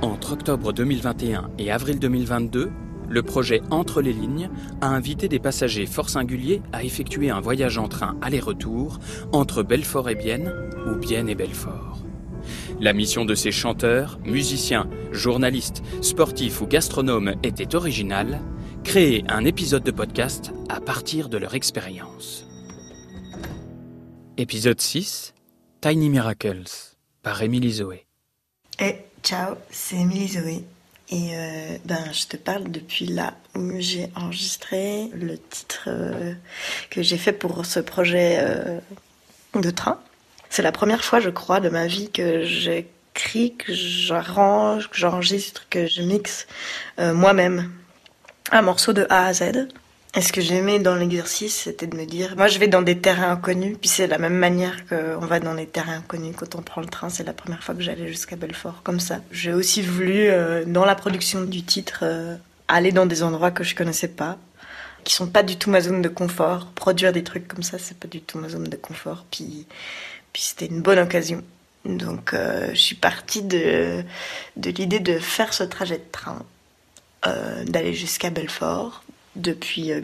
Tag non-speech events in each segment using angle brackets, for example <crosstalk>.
Entre octobre 2021 et avril 2022, le projet Entre les lignes a invité des passagers fort singuliers à effectuer un voyage en train aller-retour entre Belfort et Bienne ou Bienne et Belfort. La mission de ces chanteurs, musiciens, journalistes, sportifs ou gastronomes était originale, créer un épisode de podcast à partir de leur expérience. Épisode 6 Tiny Miracles par Émilie Zoé. Ciao, c'est Émilie Zoé. Et euh, ben, je te parle depuis là où j'ai enregistré le titre euh, que j'ai fait pour ce projet euh, de train. C'est la première fois, je crois, de ma vie que j'écris, que j'arrange, que j'enregistre, que je mixe moi-même un morceau de A à Z. Et ce que j'aimais dans l'exercice, c'était de me dire, moi je vais dans des terrains inconnus, puis c'est la même manière qu'on va dans des terrains inconnus quand on prend le train. C'est la première fois que j'allais jusqu'à Belfort, comme ça. J'ai aussi voulu, euh, dans la production du titre, euh, aller dans des endroits que je connaissais pas, qui sont pas du tout ma zone de confort. Produire des trucs comme ça, c'est pas du tout ma zone de confort. Puis, puis c'était une bonne occasion. Donc euh, je suis partie de, de l'idée de faire ce trajet de train, d'aller jusqu'à Belfort, depuis euh,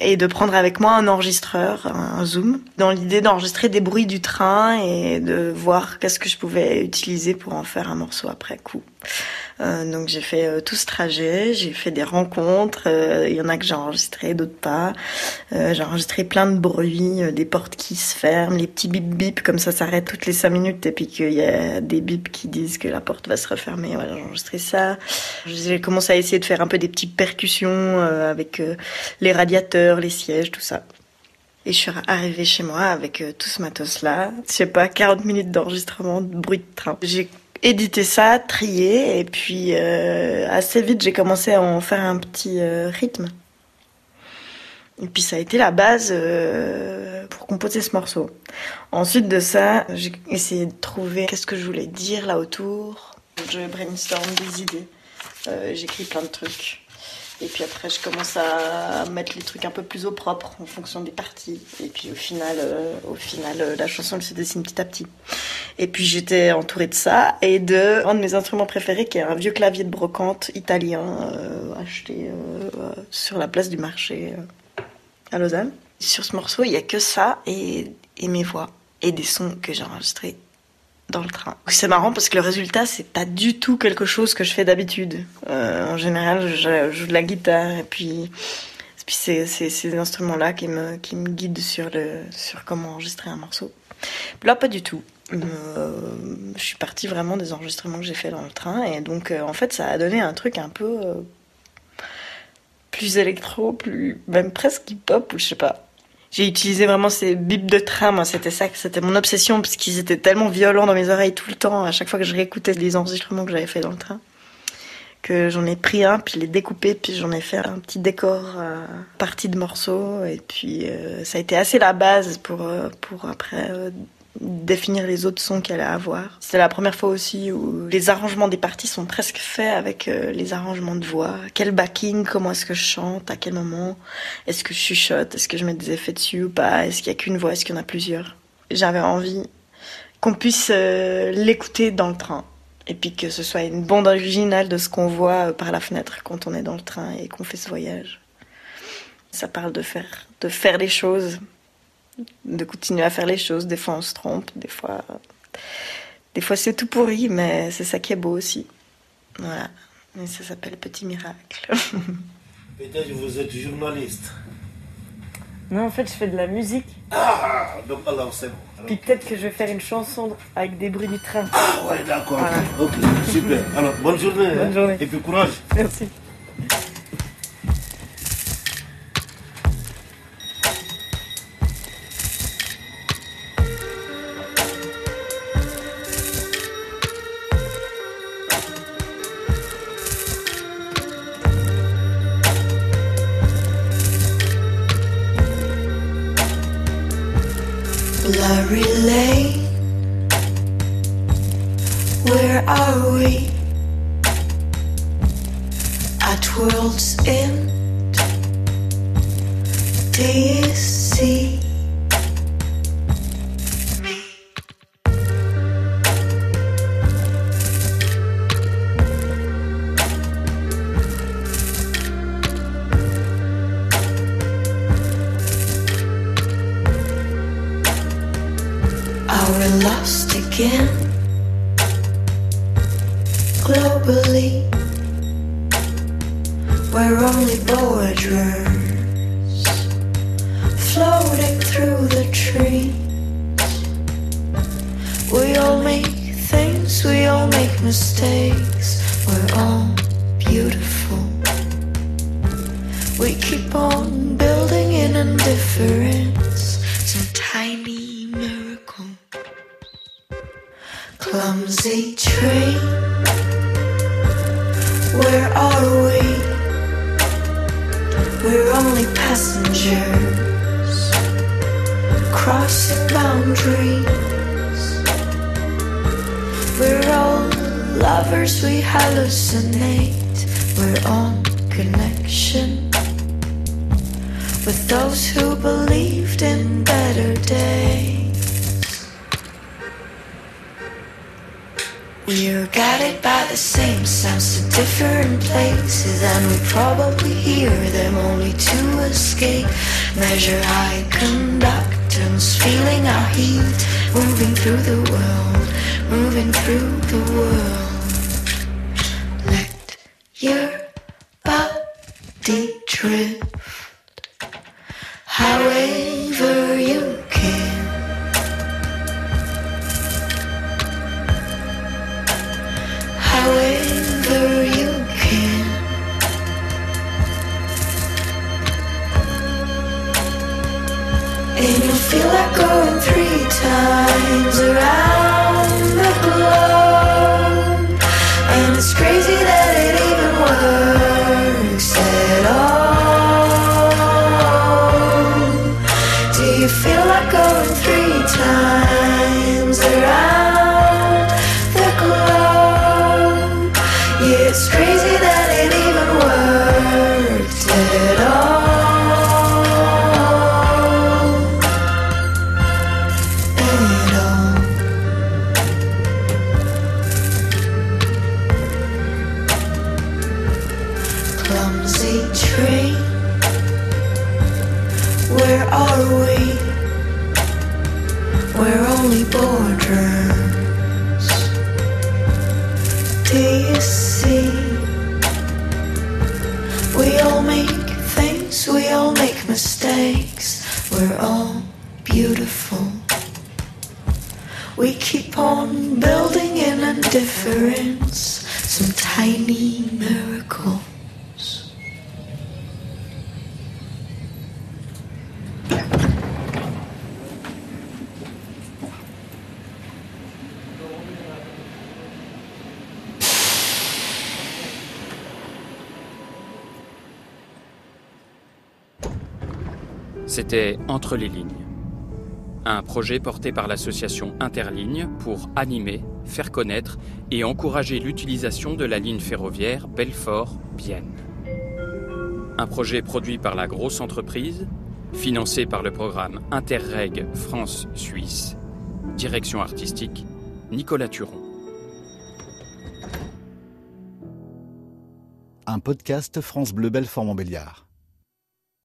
et de prendre avec moi un enregistreur, un zoom, dans l'idée d'enregistrer des bruits du train et de voir qu'est-ce que je pouvais utiliser pour en faire un morceau après coup. Euh, donc j'ai fait euh, tout ce trajet, j'ai fait des rencontres, il y en a que j'ai enregistré, d'autres pas. j'ai enregistré plein de bruits, des portes qui se ferment, les petits bip bip comme ça s'arrête toutes les cinq minutes et puis qu'il y a des bips qui disent que la porte va se refermer. Voilà, j'ai enregistré ça. J'ai commencé à essayer de faire un peu des petites percussions avec les radiateurs, les sièges, tout ça. Et je suis arrivée chez moi avec tout ce matos-là. Je sais pas, 40 minutes d'enregistrement, de bruit de train. Édité ça, trié, et puis euh, assez vite j'ai commencé à en faire un petit euh, rythme. Et puis ça a été la base euh, pour composer ce morceau. Ensuite de ça, j'ai essayé de trouver qu'est-ce que je voulais dire là autour. Je brainstorm des idées. J'écris plein de trucs. Et puis après, je commence à mettre les trucs un peu plus au propre en fonction des parties. Et puis au final, euh, au final, euh, la chanson se dessine petit à petit. Et puis j'étais entourée de ça et de un de mes instruments préférés, qui est un vieux clavier de brocante italien euh, acheté sur la place du marché à Lausanne. Sur ce morceau, il y a que ça et mes voix et des sons que j'ai enregistrés dans le train. C'est marrant parce que le résultat, c'est pas du tout quelque chose que je fais d'habitude. Euh, en général, je joue de la guitare et puis, c'est, ces instruments-là qui me, qui me guident sur, le, sur comment enregistrer un morceau. Là, pas du tout. Euh, je suis partie vraiment des enregistrements que j'ai fait dans le train et donc euh, en fait ça a donné un truc un peu plus électro, plus même presque hip-hop ou je sais pas j'ai utilisé vraiment ces bips de train. Moi, c'était ça, c'était mon obsession parce qu'ils étaient tellement violents dans mes oreilles tout le temps. À chaque fois que je réécoutais les enregistrements que j'avais fait dans le train, que j'en ai pris un, puis les découpé, puis j'en ai fait un petit décor euh, partie de morceaux. Et puis euh, ça a été assez la base pour euh, pour après euh, définir les autres sons qu'elle a à avoir. C'est la première fois aussi où les arrangements des parties sont presque faits avec euh, les arrangements de voix. Quel backing, comment est-ce que je chante, à quel moment, est-ce que je chuchote, est-ce que je mets des effets dessus ou pas, est-ce qu'il y a qu'une voix, est-ce qu'il y en a plusieurs? J'avais envie qu'on puisse euh, l'écouter dans le train et puis que ce soit une bande originale de ce qu'on voit euh, par la fenêtre quand on est dans le train et qu'on fait ce voyage. Ça parle de faire, de faire les choses de continuer à faire les choses. Des fois, on se trompe, des fois, des fois c'est tout pourri, mais c'est ça qui est beau aussi. Voilà. Mais ça s'appelle Petit Miracle. <laughs> Peut-être que vous êtes journaliste. Non, en fait, je fais de la musique. Ah, donc alors c'est bon. Puis peut-être que je vais faire une chanson avec des bruits du train. Ah ouais, d'accord. Ok, super. Alors, bonne journée. Bonne journée. Et puis courage. Merci. Blurry lane, where are we? At world's end, do you see? Begin. Globally, we're only boarders floating through the trees. We all make things, we all make mistakes. Only passengers crossing boundaries. We're all lovers, we hallucinate. We're on connection with those who believed in better days. We're guided by the same sounds to different places, and we probably hear them only to escape. Measure eye conductance, feeling our heat, moving through the world, moving through the world. Let your body drift however times around Do you see? We all make things, we all make mistakes. We're all beautiful. We keep on building in indifference, some tiny miracles. C'était Entre les lignes. Un projet porté par l'association Interligne pour animer, faire connaître et encourager l'utilisation de la ligne ferroviaire Belfort-Bienne. Un projet produit par la grosse entreprise, financé par le programme Interreg France-Suisse, direction artistique Nicolas Turon. Un podcast France Bleu Belfort Montbéliard.